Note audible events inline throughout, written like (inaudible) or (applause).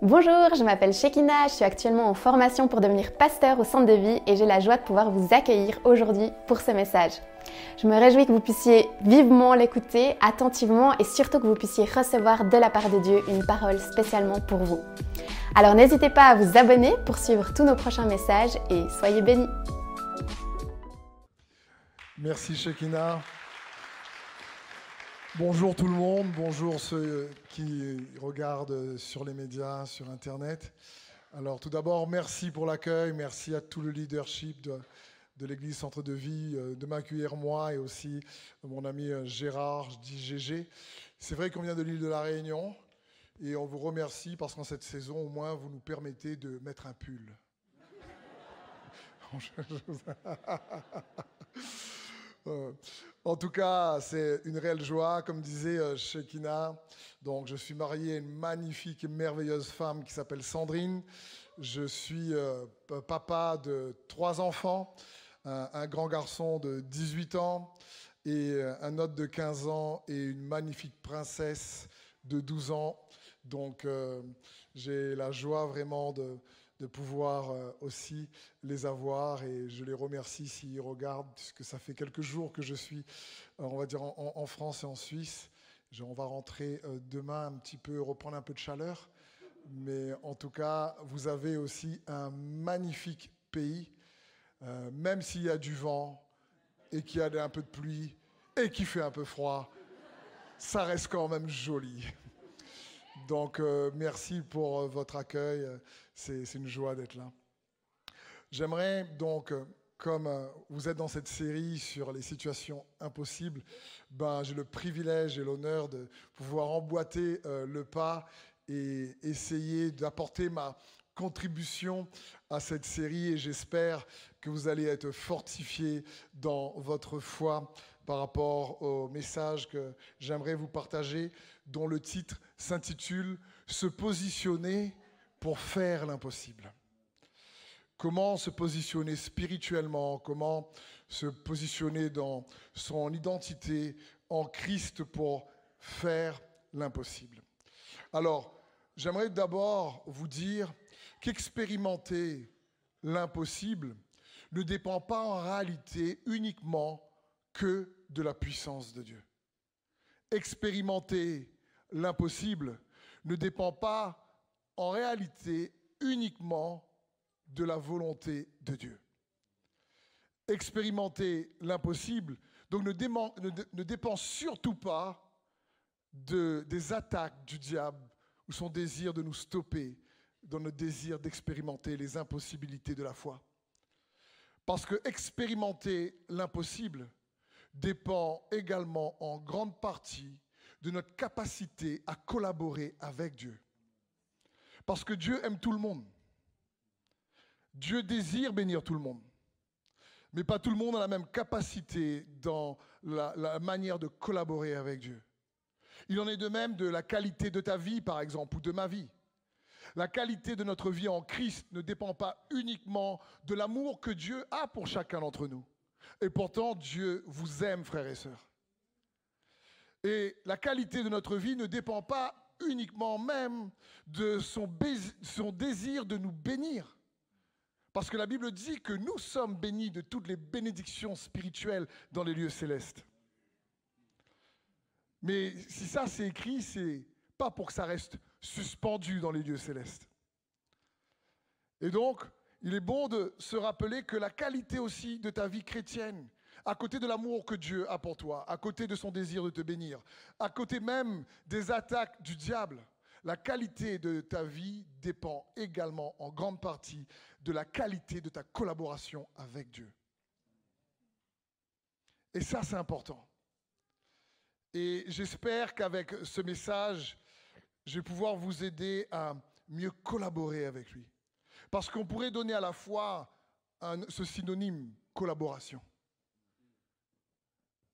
Bonjour, je m'appelle Shekina, je suis actuellement en formation pour devenir pasteur au centre de vie et j'ai la joie de pouvoir vous accueillir aujourd'hui pour ce message. Je me réjouis que vous puissiez vivement l'écouter, attentivement et surtout que vous puissiez recevoir de la part de Dieu une parole spécialement pour vous. Alors n'hésitez pas à vous abonner pour suivre tous nos prochains messages et soyez bénis. Merci Shekina. Bonjour tout le monde, bonjour ceux qui regardent sur les médias, sur Internet. Alors tout d'abord, merci pour l'accueil, merci à tout le leadership de, l'Église Centre de Vie euh, de m'accueillir moi et aussi mon ami euh, Gérard, je dis GG. C'est vrai qu'on vient de l'île de la Réunion et on vous remercie parce qu'en cette saison, au moins, vous nous permettez de mettre un pull. (laughs) Euh, en tout cas, c'est une réelle joie, comme disait euh, Shekina. Donc, je suis marié à une magnifique et merveilleuse femme qui s'appelle Sandrine. Je suis euh, papa de trois enfants, un, grand garçon de 18 ans et un autre de 15 ans et une magnifique princesse de 12 ans. Donc, j'ai la joie vraiment de, de pouvoir euh, aussi les avoir et je les remercie s'ils regardent, puisque ça fait quelques jours que je suis, euh, on va dire, en, France et en Suisse. On va rentrer euh, demain un petit peu, reprendre un peu de chaleur. Mais en tout cas, vous avez aussi un magnifique pays, même s'il y a du vent et qu'il y a un peu de pluie et qu'il fait un peu froid, ça reste quand même joli. Donc, merci pour votre accueil. C'est une joie d'être là. J'aimerais donc, euh, comme euh, vous êtes dans cette série sur les situations impossibles, ben, j'ai le privilège et l'honneur de pouvoir emboîter euh, le pas et essayer d'apporter ma contribution à cette série et j'espère que vous allez être fortifiés dans votre foi par rapport au message que j'aimerais vous partager dont le titre s'intitule Se positionner pour faire l'impossible. Comment se positionner spirituellement, comment se positionner dans son identité en Christ pour faire l'impossible? Alors, j'aimerais d'abord vous dire qu'expérimenter l'impossible ne dépend pas en réalité uniquement que de la puissance de Dieu. Expérimenter l'impossible ne dépend pas en réalité uniquement de la volonté de Dieu. Expérimenter l'impossible, ne, dépend surtout pas de, des attaques du diable ou son désir de nous stopper dans notre désir d'expérimenter les impossibilités de la foi. Parce que expérimenter l'impossible dépend également en grande partie de notre capacité à collaborer avec Dieu. Parce que Dieu aime tout le monde. Dieu désire bénir tout le monde. Mais pas tout le monde a la même capacité dans la, manière de collaborer avec Dieu. Il en est de même de la qualité de ta vie, par exemple, ou de ma vie. La qualité de notre vie en Christ ne dépend pas uniquement de l'amour que Dieu a pour chacun d'entre nous. Et pourtant, Dieu vous aime, frères et sœurs. Et la qualité de notre vie ne dépend pas uniquement même de son, désir de nous bénir. Parce que la Bible dit que nous sommes bénis de toutes les bénédictions spirituelles dans les lieux célestes. Mais si ça c'est écrit, c'est pas pour que ça reste suspendu dans les lieux célestes. Et donc, il est bon de se rappeler que la qualité aussi de ta vie chrétienne, à côté de l'amour que Dieu a pour toi, à côté de son désir de te bénir, à côté même des attaques du diable, la qualité de ta vie dépend également en grande partie de la qualité de ta collaboration avec Dieu. Et ça, c'est important. Et j'espère qu'avec ce message, je vais pouvoir vous aider à mieux collaborer avec lui. Parce qu'on pourrait donner à la fois ce synonyme collaboration.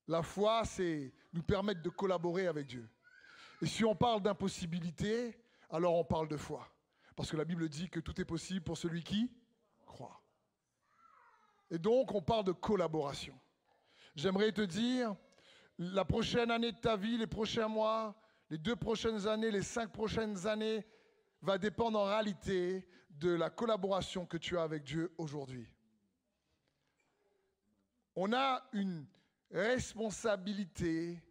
La foi, c'est nous permettre de collaborer avec Dieu. Et si on parle d'impossibilité, alors on parle de foi. Parce que la Bible dit que tout est possible pour celui qui croit. Et donc, on parle de collaboration. J'aimerais te dire, la prochaine année de ta vie, les prochains mois, les deux prochaines années, les cinq prochaines années, va dépendre en réalité de la collaboration que tu as avec Dieu aujourd'hui. On a une responsabilité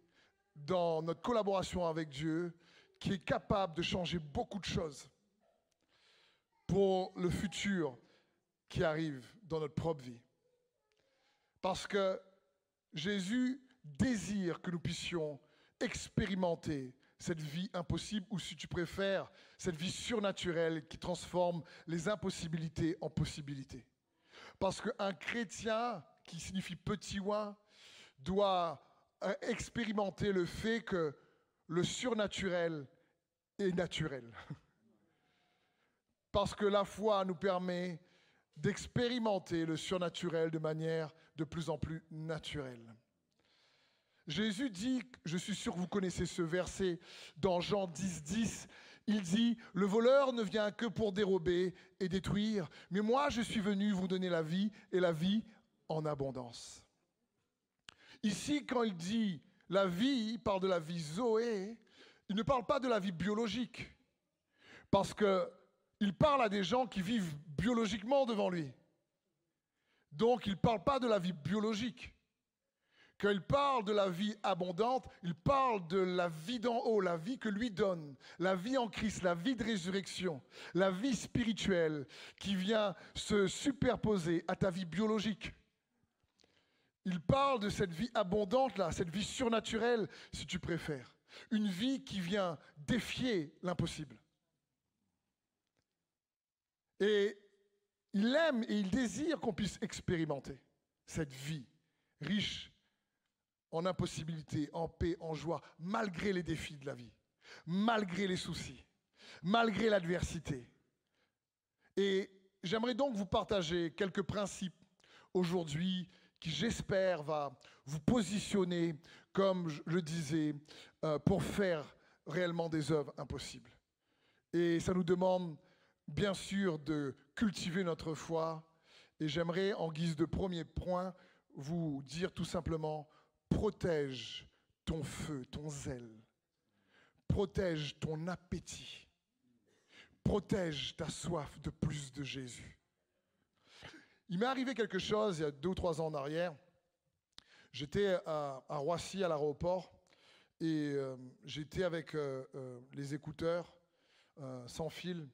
dans notre collaboration avec Dieu qui est capable de changer beaucoup de choses pour le futur qui arrive dans notre propre vie. Parce que Jésus désire que nous puissions expérimenter cette vie impossible, ou si tu préfères, cette vie surnaturelle qui transforme les impossibilités en possibilités. Parce qu'un chrétien, qui signifie petit oin, doit euh, expérimenter le fait que le surnaturel est naturel. Parce que la foi nous permet d'expérimenter le surnaturel de manière de plus en plus naturelle. Jésus dit, je suis sûr que vous connaissez ce verset dans Jean 10, 10, il dit, le voleur ne vient que pour dérober et détruire, mais moi je suis venu vous donner la vie et la vie en abondance. Ici, quand il dit la vie, il parle de la vie Zoé, il ne parle pas de la vie biologique, parce qu'il parle à des gens qui vivent biologiquement devant lui. Donc il ne parle pas de la vie biologique. Quand il parle de la vie abondante, il parle de la vie d'en haut, la vie que lui donne, la vie en Christ, la vie de résurrection, la vie spirituelle qui vient se superposer à ta vie biologique. Il parle de cette vie abondante là, cette vie surnaturelle si tu préfères. Une vie qui vient défier l'impossible. Et il aime et il désire qu'on puisse expérimenter cette vie riche en impossibilité, en paix, en joie, malgré les défis de la vie, malgré les soucis, malgré l'adversité. Et j'aimerais donc vous partager quelques principes aujourd'hui qui, j'espère, va vous positionner, comme je le disais, euh, pour faire réellement des œuvres impossibles. Et ça nous demande, bien sûr, de cultiver notre foi. Et j'aimerais, en guise de premier point, vous dire tout simplement, protège ton feu, ton zèle. Protège ton appétit. Protège ta soif de plus de Jésus. Il m'est arrivé quelque chose il y a deux ou trois ans en arrière. J'étais à, Roissy à l'aéroport et euh, j'étais avec euh, euh, les écouteurs sans fil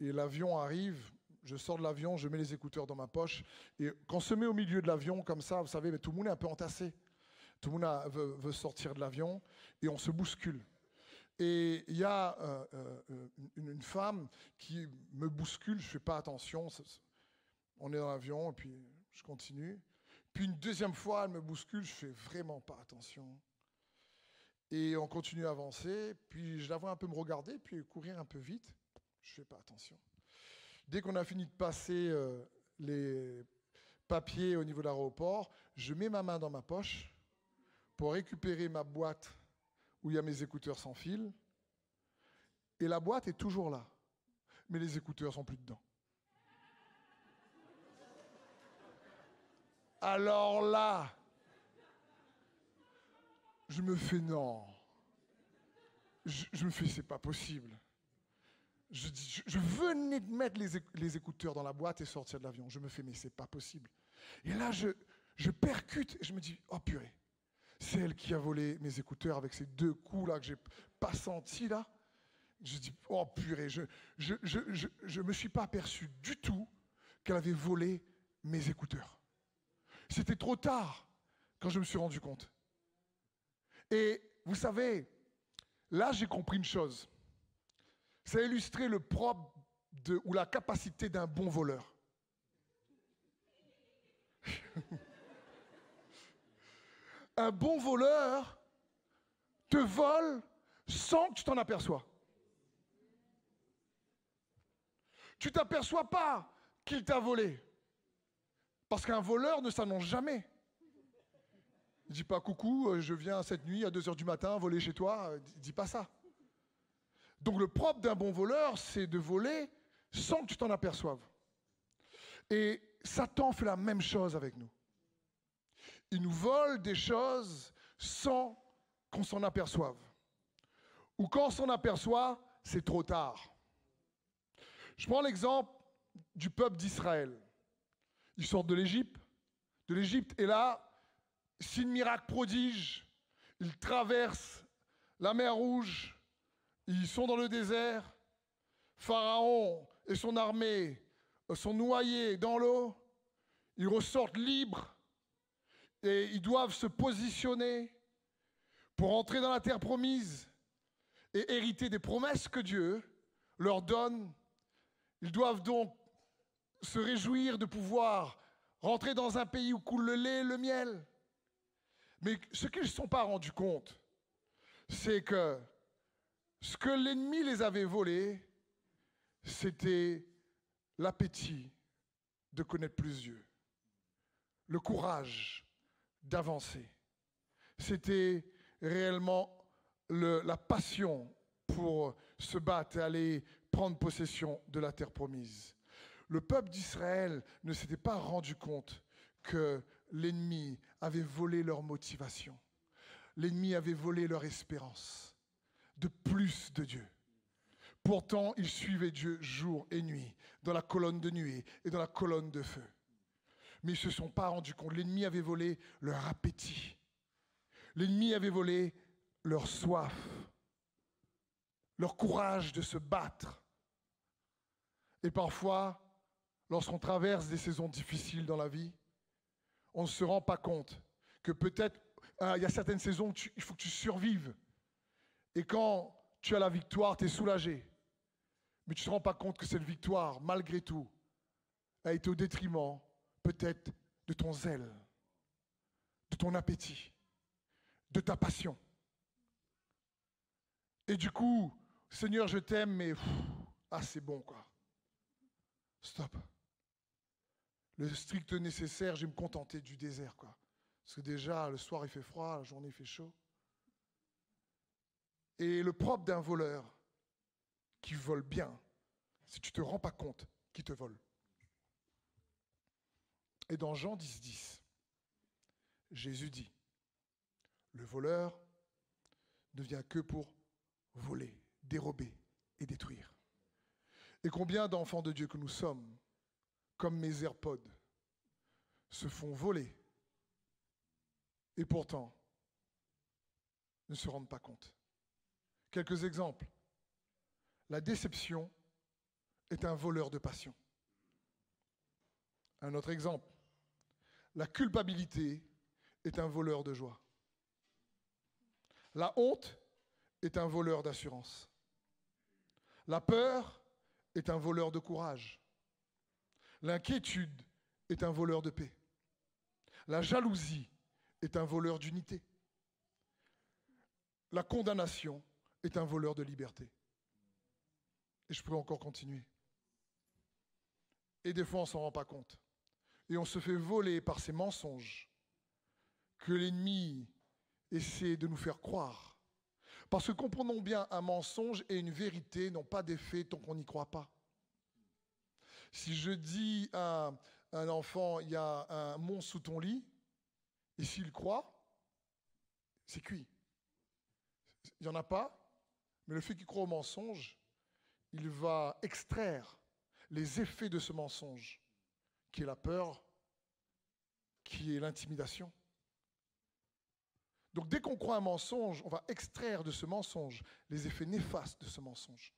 et l'avion arrive. Je sors de l'avion, je mets les écouteurs dans ma poche et quand on se met au milieu de l'avion comme ça, vous savez, mais tout le monde est un peu entassé. Tout le monde veut, sortir de l'avion et on se bouscule. Et il y a euh, euh, une, femme qui me bouscule, je ne fais pas attention, on est dans l'avion et puis je continue. Puis une deuxième fois, elle me bouscule, je fais vraiment pas attention. Et on continue à avancer, puis je la vois un peu me regarder, puis courir un peu vite, je fais pas attention. Dès qu'on a fini de passer euh, les papiers au niveau de l'aéroport, je mets ma main dans ma poche, pour récupérer ma boîte où il y a mes écouteurs sans fil. Et la boîte est toujours là. Mais les écouteurs sont plus dedans. Alors là, je me fais non. Je, me fais c'est pas possible. Je, venais de mettre les, écouteurs dans la boîte et sortir de l'avion. Je me fais mais c'est pas possible. Et là, je, percute et je me dis oh purée. C'est elle qui a volé mes écouteurs avec ces deux coups là que j'ai pas senti là. Je dis, oh purée, je je me suis pas aperçu du tout qu'elle avait volé mes écouteurs. C'était trop tard quand je me suis rendu compte. Et vous savez, là j'ai compris une chose. Ça a illustré le propre ou la capacité d'un bon voleur. (laughs) un bon voleur te vole sans que tu t'en aperçois. Tu t'aperçois pas qu'il t'a volé. Parce qu'un voleur ne s'annonce jamais. Il dit pas coucou, euh, je viens cette nuit à 2 heures du matin voler chez toi. Il dit pas ça. Donc le propre d'un bon voleur, c'est de voler sans que tu t'en aperçoives. Et Satan fait la même chose avec nous. Il nous vole des choses sans qu'on s'en aperçoive. Ou quand on s'en aperçoit, c'est trop tard. Je prends l'exemple du peuple d'Israël. Ils sortent de l'Égypte, de l'Égypte, et là, signe miracle prodige, ils traversent la mer Rouge, ils sont dans le désert. Pharaon et son armée sont noyés dans l'eau. Ils ressortent libres et ils doivent se positionner pour entrer dans la terre promise et hériter des promesses que Dieu leur donne. Ils doivent donc se réjouir de pouvoir rentrer dans un pays où coule le lait et le miel. Mais ce qu'ils ne se sont pas rendus compte, c'est que ce que l'ennemi les avait volés, c'était l'appétit de connaître plus Dieu, le courage d'avancer. C'était réellement la passion pour se battre et aller prendre possession de la terre promise. Le peuple d'Israël ne s'était pas rendu compte que l'ennemi avait volé leur motivation. L'ennemi avait volé leur espérance de plus de Dieu. Pourtant, ils suivaient Dieu jour et nuit, dans la colonne de nuée et dans la colonne de feu. Mais ils ne se sont pas rendus compte. L'ennemi avait volé leur appétit. L'ennemi avait volé leur soif, leur courage de se battre. Et parfois, lorsqu'on traverse des saisons difficiles dans la vie, on ne se rend pas compte que peut-être euh, il y a certaines saisons où il faut que tu survives. Et quand tu as la victoire, tu es soulagé. Mais tu ne te rends pas compte que cette victoire, malgré tout, a été au détriment peut-être de ton zèle, de ton appétit, de ta passion. Et du coup, Seigneur, je t'aime, mais ah, c'est bon, quoi. Stop. Le strict nécessaire, je vais me contenter du désert, quoi. Parce que déjà, le soir, il fait froid, la journée, il fait chaud. Et le propre d'un voleur qui vole bien, si tu ne te rends pas compte qu'il te vole. Et dans Jean 10, 10, Jésus dit, le voleur ne vient que pour voler, dérober et détruire. Et combien d'enfants de Dieu que nous sommes, comme mes AirPods, se font voler et pourtant ne se rendent pas compte. Quelques exemples. La déception est un voleur de passion. Un autre exemple. La culpabilité est un voleur de joie. La honte est un voleur d'assurance. La peur est un voleur de courage. L'inquiétude est un voleur de paix. La jalousie est un voleur d'unité. La condamnation est un voleur de liberté. Et je pourrais encore continuer. Et des fois, on ne s'en rend pas compte. Et on se fait voler par ces mensonges que l'ennemi essaie de nous faire croire. Parce que comprenons bien, un mensonge et une vérité n'ont pas d'effet tant qu'on n'y croit pas. Si je dis à un enfant, il y a un monstre sous ton lit, et s'il croit, c'est cuit. Il n'y en a pas, mais le fait qu'il croit au mensonge, il va extraire les effets de ce mensonge, qui est la peur, qui est l'intimidation. Donc dès qu'on croit un mensonge, on va extraire de ce mensonge les effets néfastes de ce mensonge.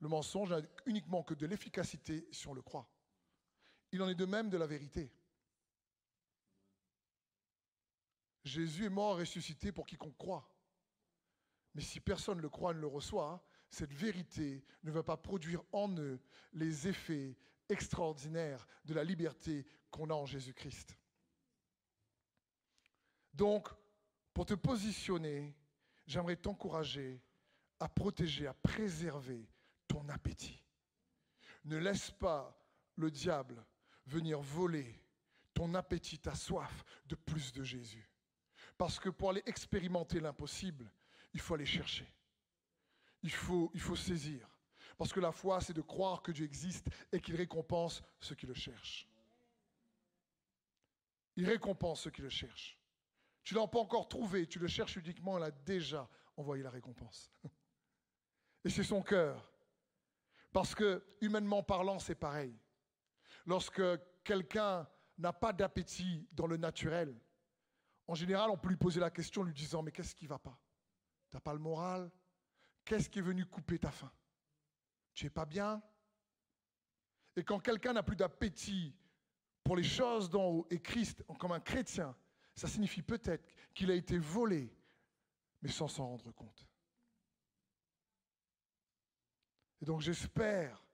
Le mensonge n'a uniquement que de l'efficacité si on le croit. Il en est de même de la vérité. Jésus est mort et ressuscité pour quiconque croit. Mais si personne ne le croit, ne le reçoit, cette vérité ne va pas produire en eux les effets extraordinaires de la liberté qu'on a en Jésus-Christ. Donc, pour te positionner, j'aimerais t'encourager à protéger, à préserver ton appétit. Ne laisse pas le diable venir voler ton appétit, ta soif de plus de Jésus. Parce que pour aller expérimenter l'impossible, il faut aller chercher. Il faut, saisir. Parce que la foi, c'est de croire que Dieu existe et qu'il récompense ceux qui le cherchent. Il récompense ceux qui le cherchent. Tu ne l'as pas encore trouvé, tu le cherches uniquement, il a déjà envoyé la récompense. (laughs) Et c'est son cœur. Parce que, humainement parlant, c'est pareil. Lorsque quelqu'un n'a pas d'appétit dans le naturel, en général, on peut lui poser la question en lui disant, mais qu'est-ce qui ne va pas? Tu n'as pas le moral? Qu'est-ce qui est venu couper ta faim? Tu n'es pas bien? Et quand quelqu'un n'a plus d'appétit pour les choses d'en haut et Christ comme un chrétien, ça signifie peut-être qu'il a été volé, mais sans s'en rendre compte. Et donc j'espère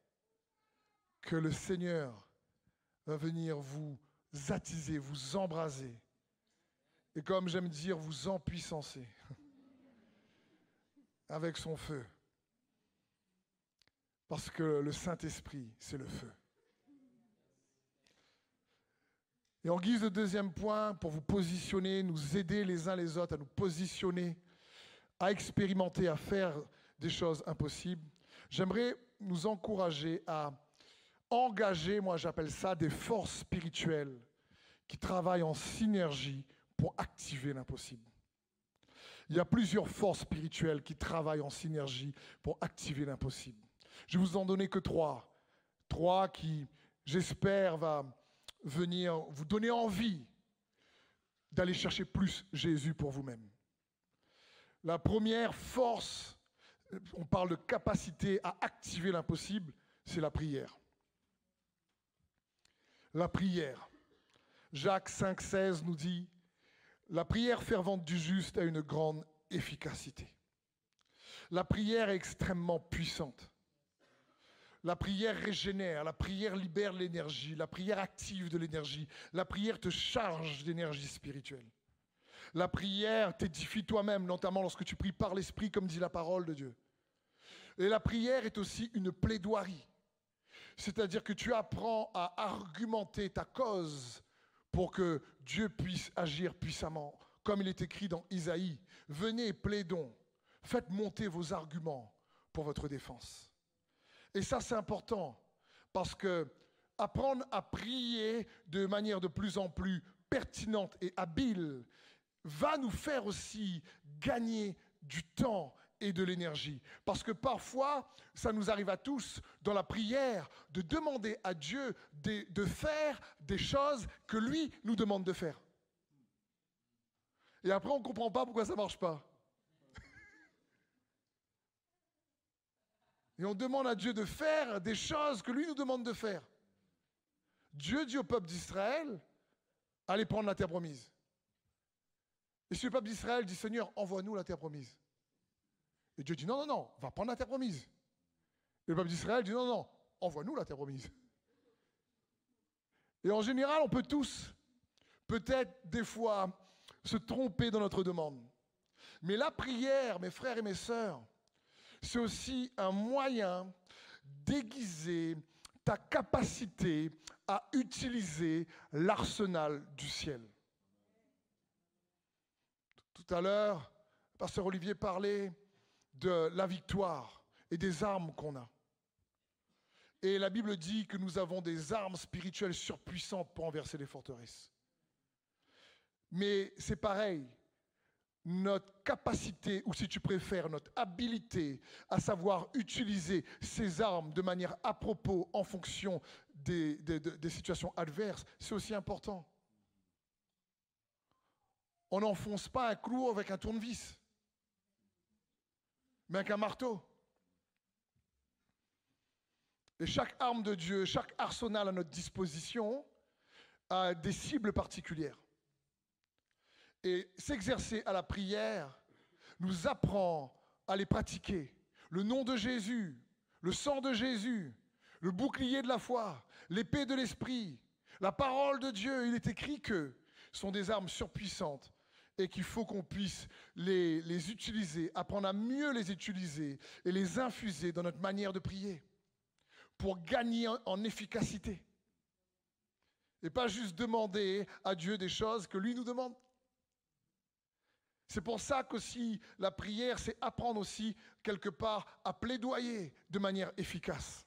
que le Seigneur va venir vous attiser, vous embraser, et comme j'aime dire, vous empuissancer (laughs) avec son feu. Parce que le Saint-Esprit, c'est le feu. Et en guise de deuxième point, pour vous positionner, nous aider les uns les autres à nous positionner, à expérimenter, à faire des choses impossibles, j'aimerais nous encourager à engager, moi j'appelle ça des forces spirituelles qui travaillent en synergie pour activer l'impossible. Il y a plusieurs forces spirituelles qui travaillent en synergie pour activer l'impossible. Je vous en donner que trois. Trois qui, j'espère, va venir vous donner envie d'aller chercher plus Jésus pour vous-même. La première force, on parle de capacité à activer l'impossible, c'est la prière. La prière. Jacques 5,16 nous dit La prière fervente du juste a une grande efficacité. La prière est extrêmement puissante. La prière régénère, la prière libère l'énergie, la prière active de l'énergie, la prière te charge d'énergie spirituelle. La prière t'édifie toi-même, notamment lorsque tu pries par l'Esprit, comme dit la parole de Dieu. Et la prière est aussi une plaidoirie, c'est-à-dire que tu apprends à argumenter ta cause pour que Dieu puisse agir puissamment, comme il est écrit dans Isaïe. Venez, plaidons, faites monter vos arguments pour votre défense. Et ça, c'est important parce que apprendre à prier de manière de plus en plus pertinente et habile va nous faire aussi gagner du temps et de l'énergie. Parce que parfois, ça nous arrive à tous dans la prière de demander à Dieu de, faire des choses que lui nous demande de faire. Et après, on ne comprend pas pourquoi ça ne marche pas. Et on demande à Dieu de faire des choses que lui nous demande de faire. Dieu dit au peuple d'Israël, allez prendre la terre promise. Et si le peuple d'Israël dit, Seigneur, envoie-nous la terre promise. Et Dieu dit, non, non, non, va prendre la terre promise. Et le peuple d'Israël dit, non, non, envoie-nous la terre promise. Et en général, on peut tous, peut-être des fois, se tromper dans notre demande. Mais la prière, mes frères et mes sœurs, c'est aussi un moyen d'aiguiser ta capacité à utiliser l'arsenal du ciel. Tout à l'heure, Pasteur Olivier parlait de la victoire et des armes qu'on a. Et la Bible dit que nous avons des armes spirituelles surpuissantes pour renverser les forteresses. Mais c'est pareil, notre capacité, ou si tu préfères, notre habilité à savoir utiliser ces armes de manière à propos en fonction des, situations adverses, c'est aussi important. On n'enfonce pas un clou avec un tournevis, mais avec marteau. Et chaque arme de Dieu, chaque arsenal à notre disposition a des cibles particulières. Et s'exercer à la prière nous apprend à les pratiquer. Le nom de Jésus, le sang de Jésus, le bouclier de la foi, l'épée de l'esprit, la parole de Dieu, il est écrit que sont des armes surpuissantes et qu'il faut qu'on puisse les, les, utiliser, apprendre à mieux les utiliser et les infuser dans notre manière de prier pour gagner en efficacité. Et pas juste demander à Dieu des choses que lui nous demande. C'est pour ça qu'aussi la prière, c'est apprendre aussi quelque part à plaidoyer de manière efficace.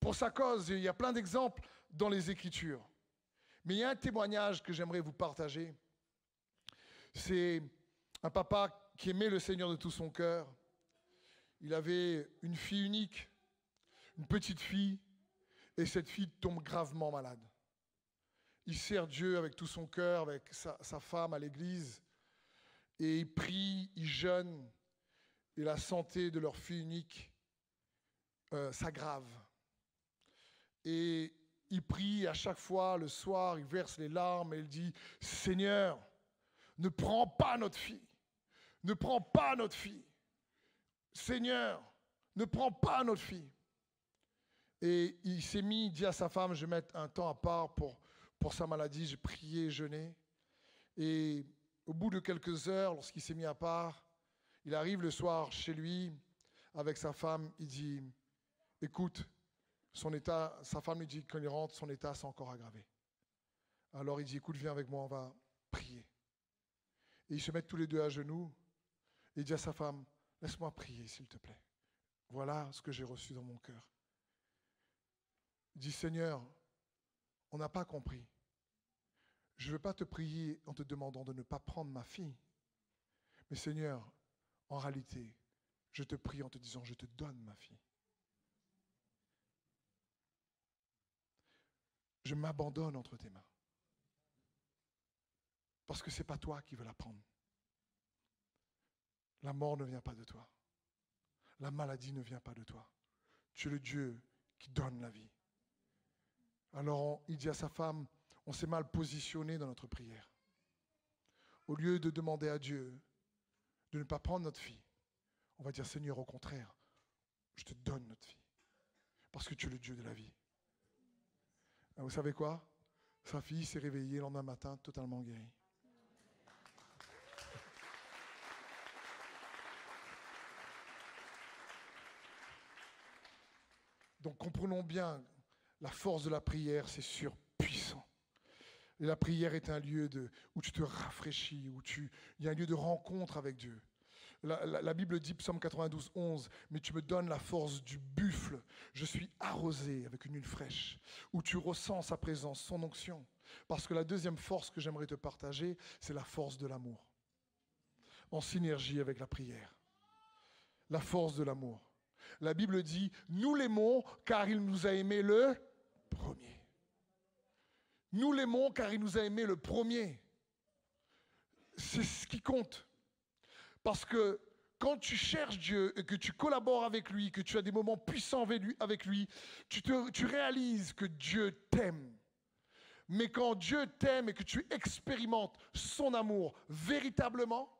Pour sa cause, il y a plein d'exemples dans les Écritures. Mais il y a un témoignage que j'aimerais vous partager. C'est un papa qui aimait le Seigneur de tout son cœur. il avait une fille unique, une petite fille, et cette fille tombe gravement malade. Il sert Dieu avec tout son cœur, avec sa, femme à l'église, et il prie, il jeûne, et la santé de leur fille unique euh, s'aggrave. Et il prie à chaque fois, le soir, il verse les larmes et il dit, Seigneur, ne prends pas notre fille, ne prends pas notre fille. Seigneur, ne prends pas notre fille. Et il s'est mis, il dit à sa femme, je vais mettre un temps à part pour, pour sa maladie, j'ai prié, jeûné. Et au bout de quelques heures, lorsqu'il s'est mis à part, il arrive le soir chez lui avec sa femme, il dit, écoute, son état, sa femme lui dit quand il rentre, son état s'est encore aggravé. Alors il dit, écoute, viens avec moi, on va prier. Et ils se mettent tous les deux à genoux. Et il dit à sa femme, laisse-moi prier, s'il te plaît. Voilà ce que j'ai reçu dans mon cœur. Il dit, Seigneur, on n'a pas compris. Je ne veux pas te prier en te demandant de ne pas prendre ma fille. Mais Seigneur, en réalité, je te prie en te disant, je te donne ma fille. Je m'abandonne entre tes mains. Parce que ce n'est pas toi qui veux la prendre. La mort ne vient pas de toi. La maladie ne vient pas de toi. Tu es le Dieu qui donne la vie. Alors il dit à sa femme, on s'est mal positionné dans notre prière. Au lieu de demander à Dieu de ne pas prendre notre fille, on va dire Seigneur, au contraire, je te donne notre fille. Parce que tu es le Dieu de la vie. Vous savez quoi? Sa fille s'est réveillée le lendemain matin totalement guérie. Donc comprenons bien, la force de la prière, c'est surpuissant. La prière est un lieu de, où tu te rafraîchis, où tu, il y a un lieu de rencontre avec Dieu. La, Bible dit, Psaume 92, 11, mais tu me donnes la force du buffle. Je suis arrosé avec une huile fraîche, où tu ressens sa présence, son onction. Parce que la deuxième force que j'aimerais te partager, c'est la force de l'amour. En synergie avec la prière. La force de l'amour. La Bible dit, nous l'aimons car il nous a aimé le premier. Nous l'aimons car il nous a aimé le premier. C'est ce qui compte. Parce que quand tu cherches Dieu et que tu collabores avec lui, que tu as des moments puissants avec lui, tu, tu réalises que Dieu t'aime. Mais quand Dieu t'aime et que tu expérimentes son amour véritablement,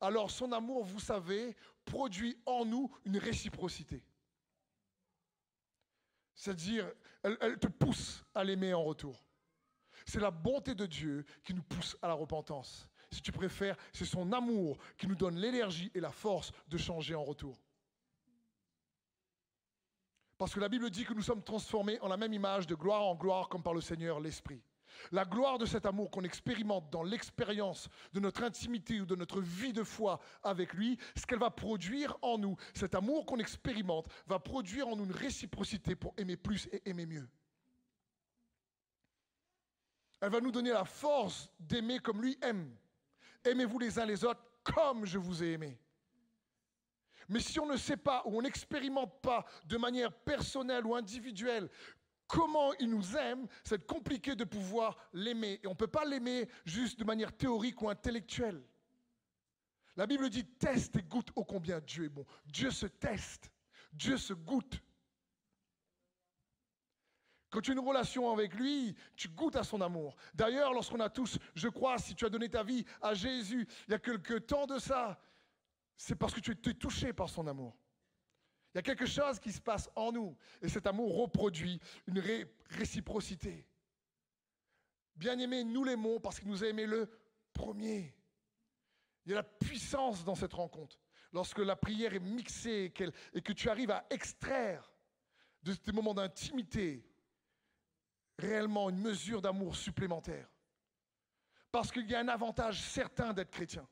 alors son amour, vous savez, produit en nous une réciprocité. C'est-à-dire, elle, te pousse à l'aimer en retour. C'est la bonté de Dieu qui nous pousse à la repentance. Si tu préfères, c'est son amour qui nous donne l'énergie et la force de changer en retour. Parce que la Bible dit que nous sommes transformés en la même image de gloire en gloire comme par le Seigneur l'Esprit. La gloire de cet amour qu'on expérimente dans l'expérience de notre intimité ou de notre vie de foi avec lui, ce qu'elle va produire en nous, cet amour qu'on expérimente, va produire en nous une réciprocité pour aimer plus et aimer mieux. Elle va nous donner la force d'aimer comme lui aime. Aimez-vous les uns les autres comme je vous ai aimé. Mais si on ne sait pas ou on n'expérimente pas de manière personnelle ou individuelle comment il nous aime, c'est compliqué de pouvoir l'aimer. Et on ne peut pas l'aimer juste de manière théorique ou intellectuelle. La Bible dit teste et goûte ô combien Dieu est bon. Dieu se teste, Dieu se goûte. Quand tu as une relation avec lui, tu goûtes à son amour. D'ailleurs, lorsqu'on a tous, je crois, si tu as donné ta vie à Jésus il y a quelque temps de ça, c'est parce que tu es touché par son amour. Il y a quelque chose qui se passe en nous et cet amour reproduit une réciprocité. Bien aimé, nous l'aimons parce qu'il nous a aimé le premier. Il y a la puissance dans cette rencontre. Lorsque la prière est mixée et, que tu arrives à extraire de ces moments d'intimité réellement une mesure d'amour supplémentaire. Parce qu'il y a un avantage certain d'être chrétien.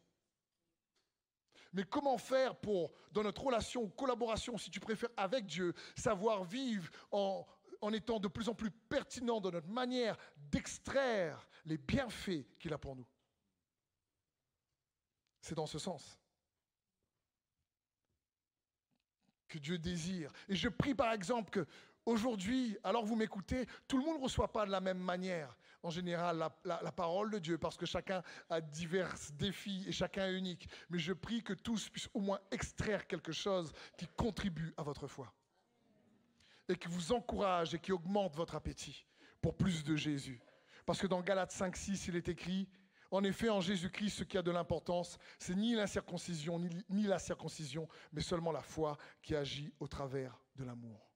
Mais comment faire pour, dans notre relation, collaboration, si tu préfères, avec Dieu, savoir vivre en, en étant de plus en plus pertinent dans notre manière d'extraire les bienfaits qu'il a pour nous? C'est dans ce sens. que Dieu désire. Et je prie par exemple que aujourd'hui, alors vous m'écoutez, tout le monde ne reçoit pas de la même manière en général la, parole de Dieu parce que chacun a divers défis et chacun est unique. Mais je prie que tous puissent au moins extraire quelque chose qui contribue à votre foi et qui vous encourage et qui augmente votre appétit pour plus de Jésus. Parce que dans Galates 5, 6, il est écrit, en effet, en Jésus-Christ, ce qui a de l'importance, c'est ni la circoncision, ni, ni la circoncision, mais seulement la foi qui agit au travers de l'amour.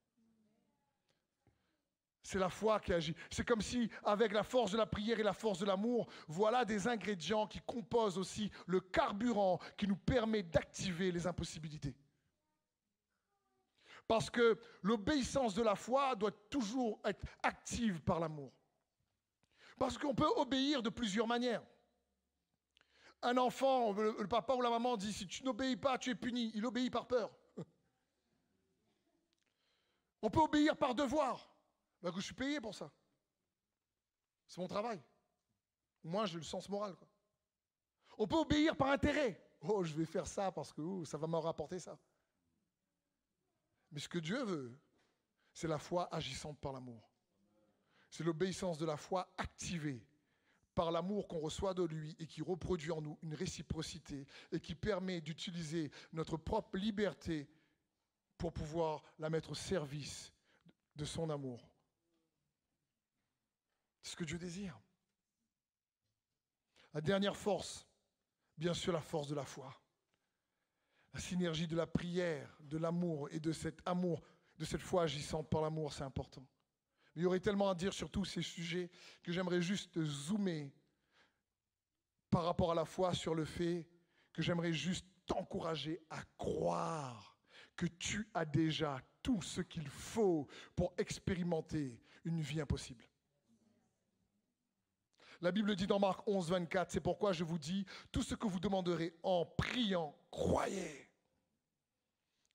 C'est la foi qui agit. C'est comme si, avec la force de la prière et la force de l'amour, voilà des ingrédients qui composent aussi le carburant qui nous permet d'activer les impossibilités. Parce que l'obéissance de la foi doit toujours être active par l'amour. Parce qu'on peut obéir de plusieurs manières. Un enfant, le, papa ou la maman dit, si tu n'obéis pas, tu es puni. Il obéit par peur. (laughs) On peut obéir par devoir. Ben, je suis payé pour ça. C'est mon travail. Moi, j'ai le sens moral. On peut obéir par intérêt. Oh, je vais faire ça parce que ça va me rapporter ça. Mais ce que Dieu veut, c'est la foi agissante par l'amour. C'est l'obéissance de la foi activée par l'amour qu'on reçoit de lui et qui reproduit en nous une réciprocité et qui permet d'utiliser notre propre liberté pour pouvoir la mettre au service de son amour. C'est ce que Dieu désire. La dernière force, bien sûr la force de la foi. La synergie de la prière, de l'amour et de cet amour, de cette foi agissante par l'amour, c'est important. il y aurait tellement à dire sur tous ces sujets que j'aimerais juste zoomer par rapport à la foi sur le fait que j'aimerais juste t'encourager à croire que tu as déjà tout ce qu'il faut pour expérimenter une vie impossible. La Bible dit dans Marc 11, 24, c'est pourquoi je vous dis, tout ce que vous demanderez en priant, croyez.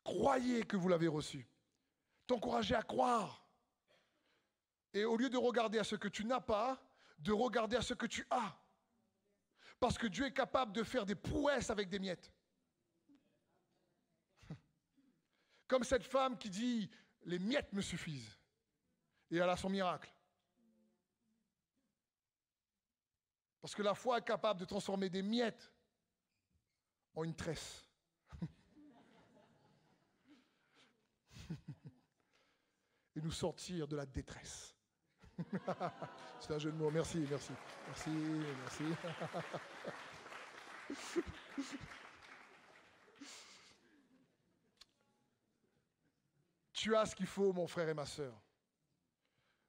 Croyez que vous l'avez reçu. T'encourager à croire. Et au lieu de regarder à ce que tu n'as pas, de regarder à ce que tu as. Parce que Dieu est capable de faire des prouesses avec des miettes. (laughs) Comme cette femme qui dit, les miettes me suffisent. Et elle a son miracle. Parce que la foi est capable de transformer des miettes en une tresse. (laughs) Et nous sortir de la détresse. (laughs) C'est un jeu de mots. Merci, merci. Merci, merci. (laughs) tu as ce qu'il faut, mon frère et ma soeur.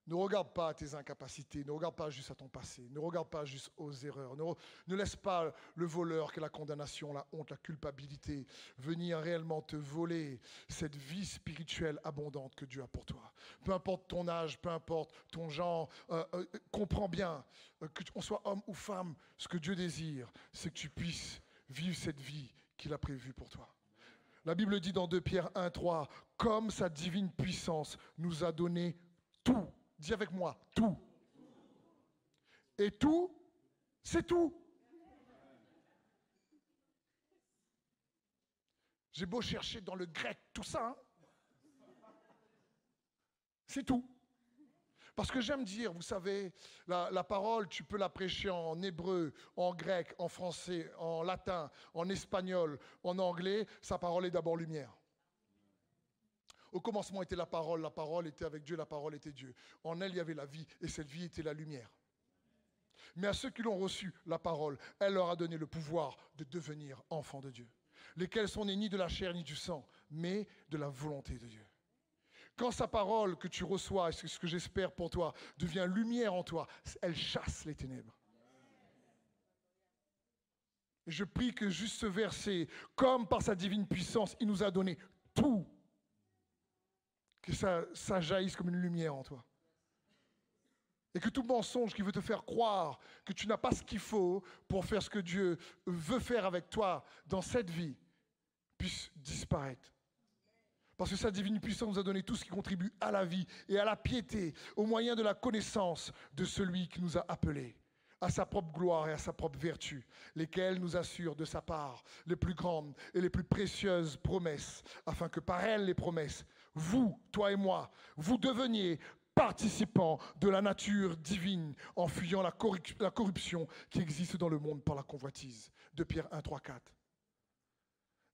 Ne regarde pas tes incapacités, ne regarde pas juste à ton passé, ne regarde pas juste aux erreurs, ne, laisse pas le voleur que la condamnation, la honte, la culpabilité venir réellement te voler cette vie spirituelle abondante que Dieu a pour toi. Peu importe ton âge, peu importe ton genre, euh, euh, comprends bien euh, qu'on soit homme ou femme, ce que Dieu désire, c'est que tu puisses vivre cette vie qu'il a prévue pour toi. La Bible dit dans 2 Pierre 1, 3, comme sa divine puissance nous a donné tout Dis avec moi, tout. Et tout, c'est tout. J'ai beau chercher dans le grec tout ça, hein. c'est tout. Parce que j'aime dire, vous savez, la, la, parole, tu peux la prêcher en hébreu, en grec, en français, en latin, en espagnol, en anglais. Sa parole est d'abord lumière. Au commencement était la parole, la parole était avec Dieu, la parole était Dieu. En elle, il y avait la vie, et cette vie était la lumière. Mais à ceux qui l'ont reçu, la parole, elle leur a donné le pouvoir de devenir enfants de Dieu, lesquels sont nés ni de la chair ni du sang, mais de la volonté de Dieu. Quand sa parole que tu reçois, et ce que j'espère pour toi, devient lumière en toi, elle chasse les ténèbres. Je prie que juste ce verset, comme par sa divine puissance, il nous a donné tout que ça, jaillisse comme une lumière en toi. Et que tout mensonge qui veut te faire croire que tu n'as pas ce qu'il faut pour faire ce que Dieu veut faire avec toi dans cette vie puisse disparaître. Parce que sa divine puissance nous a donné tout ce qui contribue à la vie et à la piété au moyen de la connaissance de celui qui nous a appelés à sa propre gloire et à sa propre vertu, lesquelles nous assurent de sa part les plus grandes et les plus précieuses promesses, afin que par elles les promesses, vous, toi et moi, vous deveniez participants de la nature divine en fuyant la, corruption qui existe dans le monde par la convoitise. De Pierre 1, 3, 4.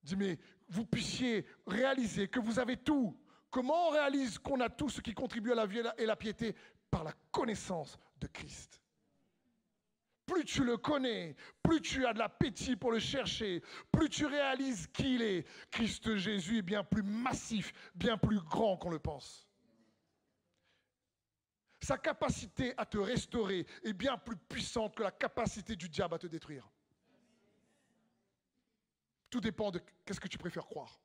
Dis, mais vous puissiez réaliser que vous avez tout. Comment on réalise qu'on a tout ce qui contribue à la vie et la piété? Par la connaissance de Christ. Plus tu le connais, plus tu as de l'appétit pour le chercher, plus tu réalises qui il est. Christ Jésus est bien plus massif, bien plus grand qu'on le pense. Sa capacité à te restaurer est bien plus puissante que la capacité du diable à te détruire. Tout dépend de qu'est-ce que tu préfères croire.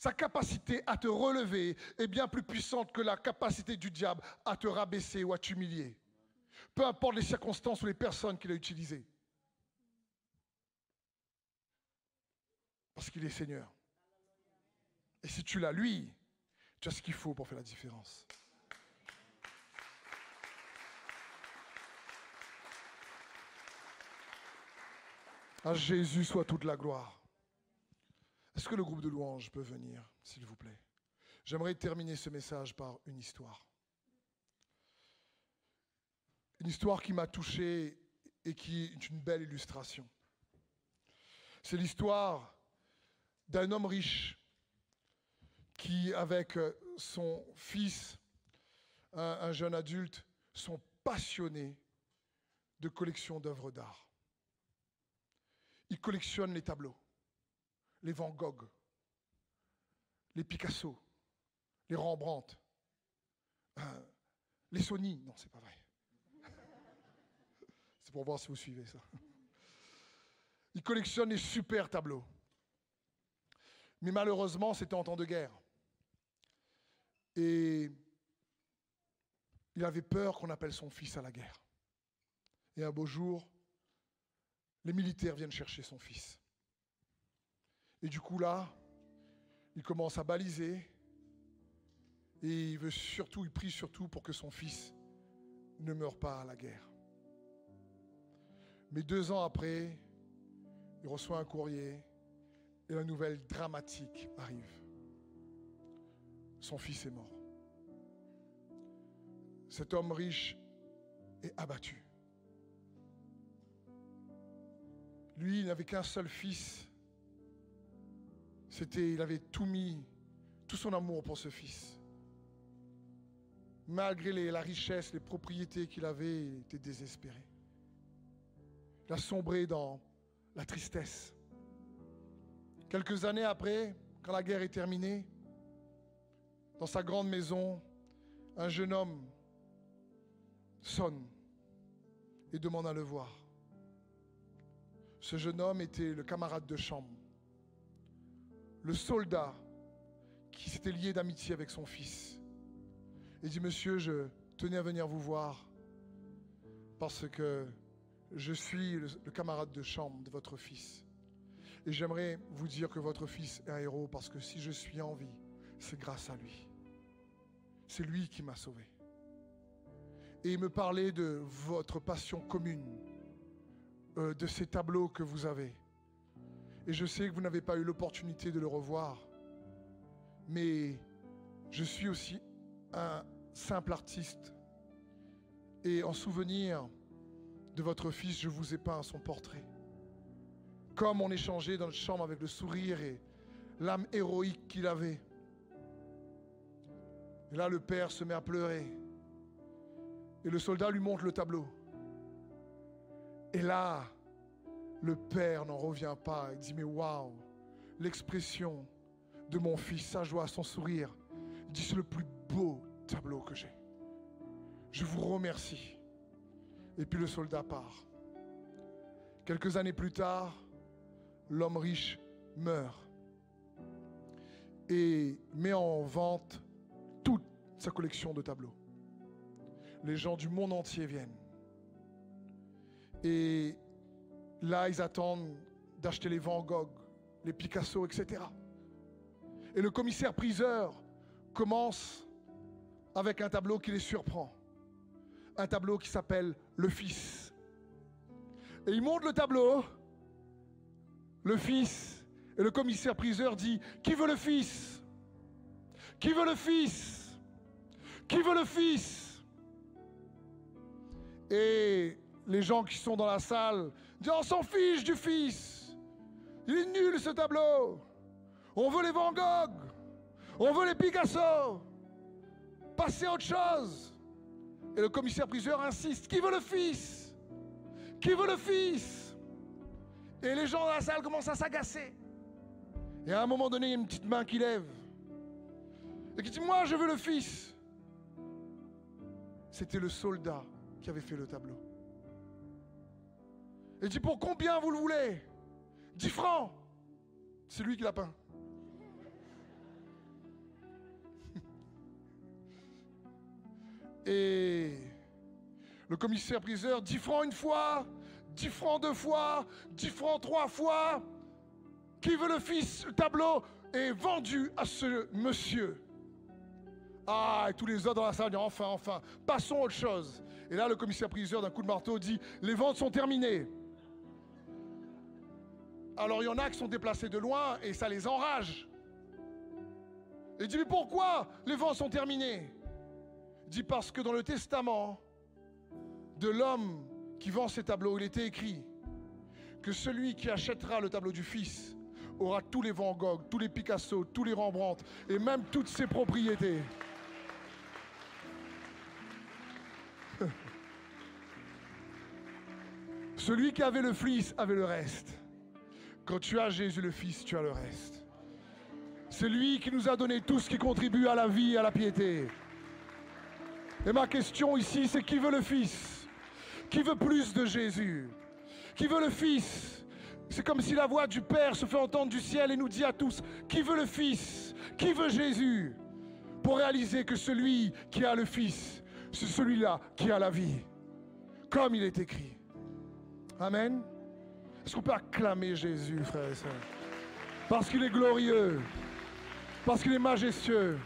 Sa capacité à te relever est bien plus puissante que la capacité du diable à te rabaisser ou à t'humilier. Peu importe les circonstances ou les personnes qu'il a utilisées. Parce qu'il est Seigneur. Et si tu l'as, lui, tu as ce qu'il faut pour faire la différence. À Jésus soit toute la gloire. Est-ce que le groupe de louanges peut venir, s'il vous plaît? J'aimerais terminer ce message par une histoire. Une histoire qui m'a touché et qui est une belle illustration. C'est l'histoire d'un homme riche qui, avec son fils, un, jeune adulte, sont passionnés de collection d'œuvres d'art. Ils collectionnent les tableaux, les Van Gogh, les Picasso, les Rembrandt, euh, les Sony. Non, c'est pas vrai. (laughs) C'est pour voir si vous suivez ça. Ils collectionnent les super tableaux. Mais malheureusement, c'était en temps de guerre. Et il avait peur qu'on appelle son fils à la guerre. Et un beau jour, les militaires viennent chercher son fils. Et du coup là, il commence à baliser et il veut surtout, il prie surtout pour que son fils ne meure pas à la guerre. Mais deux ans après, il reçoit un courrier et la nouvelle dramatique arrive son fils est mort. Cet homme riche est abattu. Lui, il n'avait qu'un seul fils. C'était, il avait tout mis, tout son amour pour ce fils. Malgré la richesse, les propriétés qu'il avait, il était désespéré. Il a sombré dans la tristesse. Quelques années après, quand la guerre est terminée, dans sa grande maison, un jeune homme sonne et demande à le voir. Ce jeune homme était le camarade de chambre, le soldat qui s'était lié d'amitié avec son fils. Il dit, monsieur, je tenais à venir vous voir parce que je suis le, camarade de chambre de votre fils. Et j'aimerais vous dire que votre fils est un héros parce que si je suis en vie, c'est grâce à lui. C'est lui qui m'a sauvé. Et il me parlait de votre passion commune, euh, de ces tableaux que vous avez. Et je sais que vous n'avez pas eu l'opportunité de le revoir, mais je suis aussi un simple artiste. Et en souvenir de votre fils, je vous ai peint son portrait. Comme on échangeait dans la chambre avec le sourire et l'âme héroïque qu'il avait. Et là, le père se met à pleurer. Et le soldat lui montre le tableau. Et là, le père n'en revient pas. Il dit, mais waouh, l'expression de mon fils, sa joie, son sourire. Il dit, c'est le plus beau tableau que j'ai. Je vous remercie. Et puis le soldat part. Quelques années plus tard, l'homme riche meurt et met en vente sa collection de tableaux. Les gens du monde entier viennent. Et là, ils attendent d'acheter les Van Gogh, les Picasso, etc. Et le commissaire priseur commence avec un tableau qui les surprend. un tableau qui s'appelle le Fils. Et il montre le tableau, le Fils, et le commissaire-priseur dit, qui veut le Fils? Qui veut le Fils? Qui veut le Fils? Et les gens qui sont dans la salle on s'en fiche du Fils. Il est nul ce tableau. On veut les Van Gogh. On veut les Picasso. Passez à autre chose. Et le commissaire-priseur insiste, qui veut le Fils? Qui veut le Fils? Et les gens dans la salle commencent à s'agacer. Et à un moment donné, il y a une petite main qui lève. Et qui dit, moi je veux le Fils. C'était le soldat qui avait fait le tableau. Il dit, pour combien vous le voulez? 10 francs. C'est lui qui l'a peint. (laughs) Et le commissaire-priseur, 10 francs une fois, 10 francs deux fois, 10 francs trois fois. Qui veut le fils Le tableau? Est vendu à ce monsieur. Ah, et tous les autres dans la salle disent enfin, enfin, passons à autre chose. Et là, le commissaire-priseur, d'un coup de marteau, dit Les ventes sont terminées. Alors, il y en a qui sont déplacés de loin et ça les enrage. Il dit Mais pourquoi les ventes sont terminées Il dit Parce que dans le testament de l'homme qui vend ces tableaux, il était écrit que celui qui achètera le tableau du Fils aura tous les Van Gogh, tous les Picasso, tous les Rembrandt et même toutes ses propriétés. (laughs) Celui qui avait le fils avait le reste. Tu as Jésus le Fils, tu as le reste. C'est lui qui nous a donné tout ce qui contribue à la vie et à la piété. Et ma question ici, c'est qui veut le Fils? Qui veut plus de Jésus? Qui veut le Fils? C'est comme si la voix du Père se fait entendre du ciel et nous dit à tous, qui veut le Fils? Qui veut Jésus? Pour réaliser que celui qui a le Fils, c'est celui-là qui a la vie. Comme il est écrit. Amen. Est-ce qu'on peut acclamer Jésus, frères et sœurs Parce qu'il est glorieux. Parce qu'il est majestueux.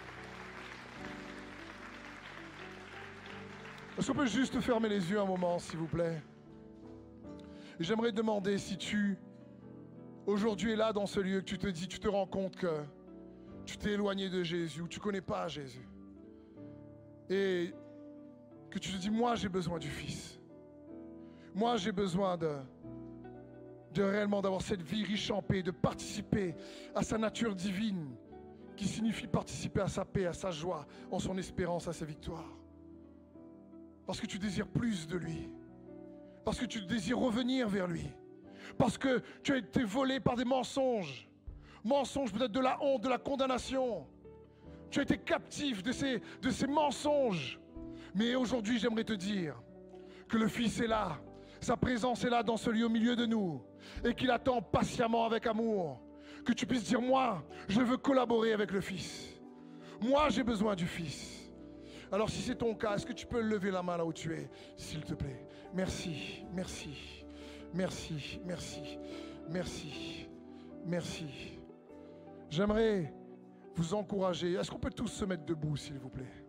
Est-ce qu'on peut juste fermer les yeux un moment, s'il vous plaît? J'aimerais demander si tu, aujourd'hui es là dans ce lieu, que tu te dis, tu te rends compte que tu t'es éloigné de Jésus ou tu ne connais pas Jésus. Et que tu te dis, moi j'ai besoin du Fils. Moi j'ai besoin de, de réellement d'avoir cette vie riche en paix, de participer à sa nature divine, qui signifie participer à sa paix, à sa joie, en son espérance, à sa victoire. Parce que tu désires plus de lui. Parce que tu désires revenir vers lui. Parce que tu as été volé par des mensonges. Mensonges peut-être de la honte, de la condamnation. Tu as été captif de ces, de ces mensonges. Mais aujourd'hui, j'aimerais te dire que le Fils est là. Sa présence est là dans ce lieu au milieu de nous. Et qu'il attend patiemment avec amour. Que tu puisses dire, moi, je veux collaborer avec le Fils. Moi, j'ai besoin du Fils. Alors si c'est ton cas, est-ce que tu peux lever la main là où tu es, s'il te plaît? Merci, merci, merci, merci, merci, merci. J'aimerais vous encourager. Est-ce qu'on peut tous se mettre debout, s'il vous plaît?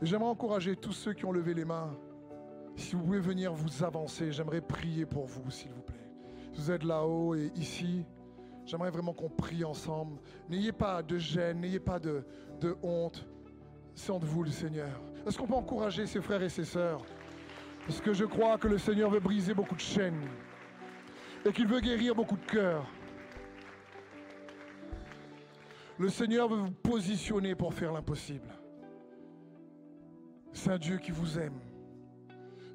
J'aimerais encourager tous ceux qui ont levé les mains. Si vous pouvez venir vous avancer, j'aimerais prier pour vous, s'il vous plaît. Vous êtes là-haut et ici. J'aimerais vraiment qu'on prie ensemble. N'ayez pas de gêne, n'ayez pas de, de honte. C'est vous le Seigneur. Est-ce qu'on peut encourager ses frères et ses sœurs? Parce que je crois que le Seigneur veut briser beaucoup de chaînes et qu'il veut guérir beaucoup de cœurs. Le Seigneur veut vous positionner pour faire l'impossible. C'est un Dieu qui vous aime.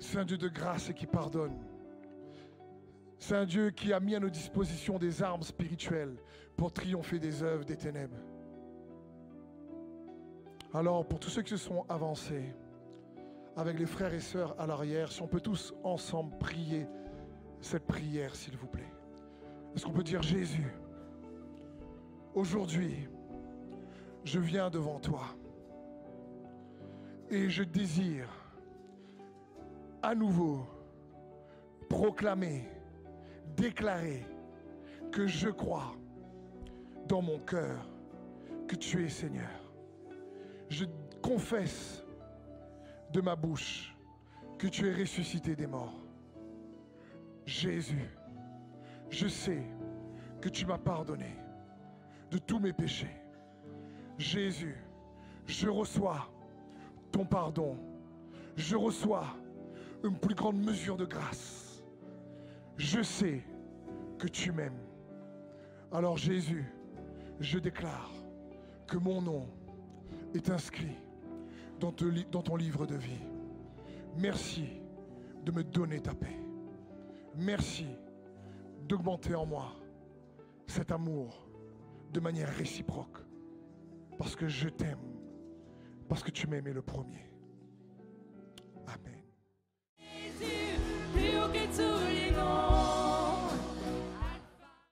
C'est un Dieu de grâce et qui pardonne. C'est un Dieu qui a mis à nos dispositions des armes spirituelles pour triompher des œuvres des ténèbres. Alors, pour tous ceux qui se sont avancés, avec les frères et sœurs à l'arrière, si on peut tous ensemble prier cette prière, s'il vous plaît. Est-ce qu'on peut dire Jésus, aujourd'hui, je viens devant toi et je désire à nouveau proclamer, déclarer que je crois dans mon cœur que tu es Seigneur. Je confesse de ma bouche que tu es ressuscité des morts. Jésus, je sais que tu m'as pardonné de tous mes péchés. Jésus, je reçois ton pardon. Je reçois une plus grande mesure de grâce. Je sais que tu m'aimes. Alors Jésus, je déclare que mon nom est inscrit dans, ton livre de vie. Merci de me donner ta paix. Merci d'augmenter en moi cet amour de manière réciproque. Parce que je t'aime. Parce que tu aimé le premier. più che tu gli vuoi.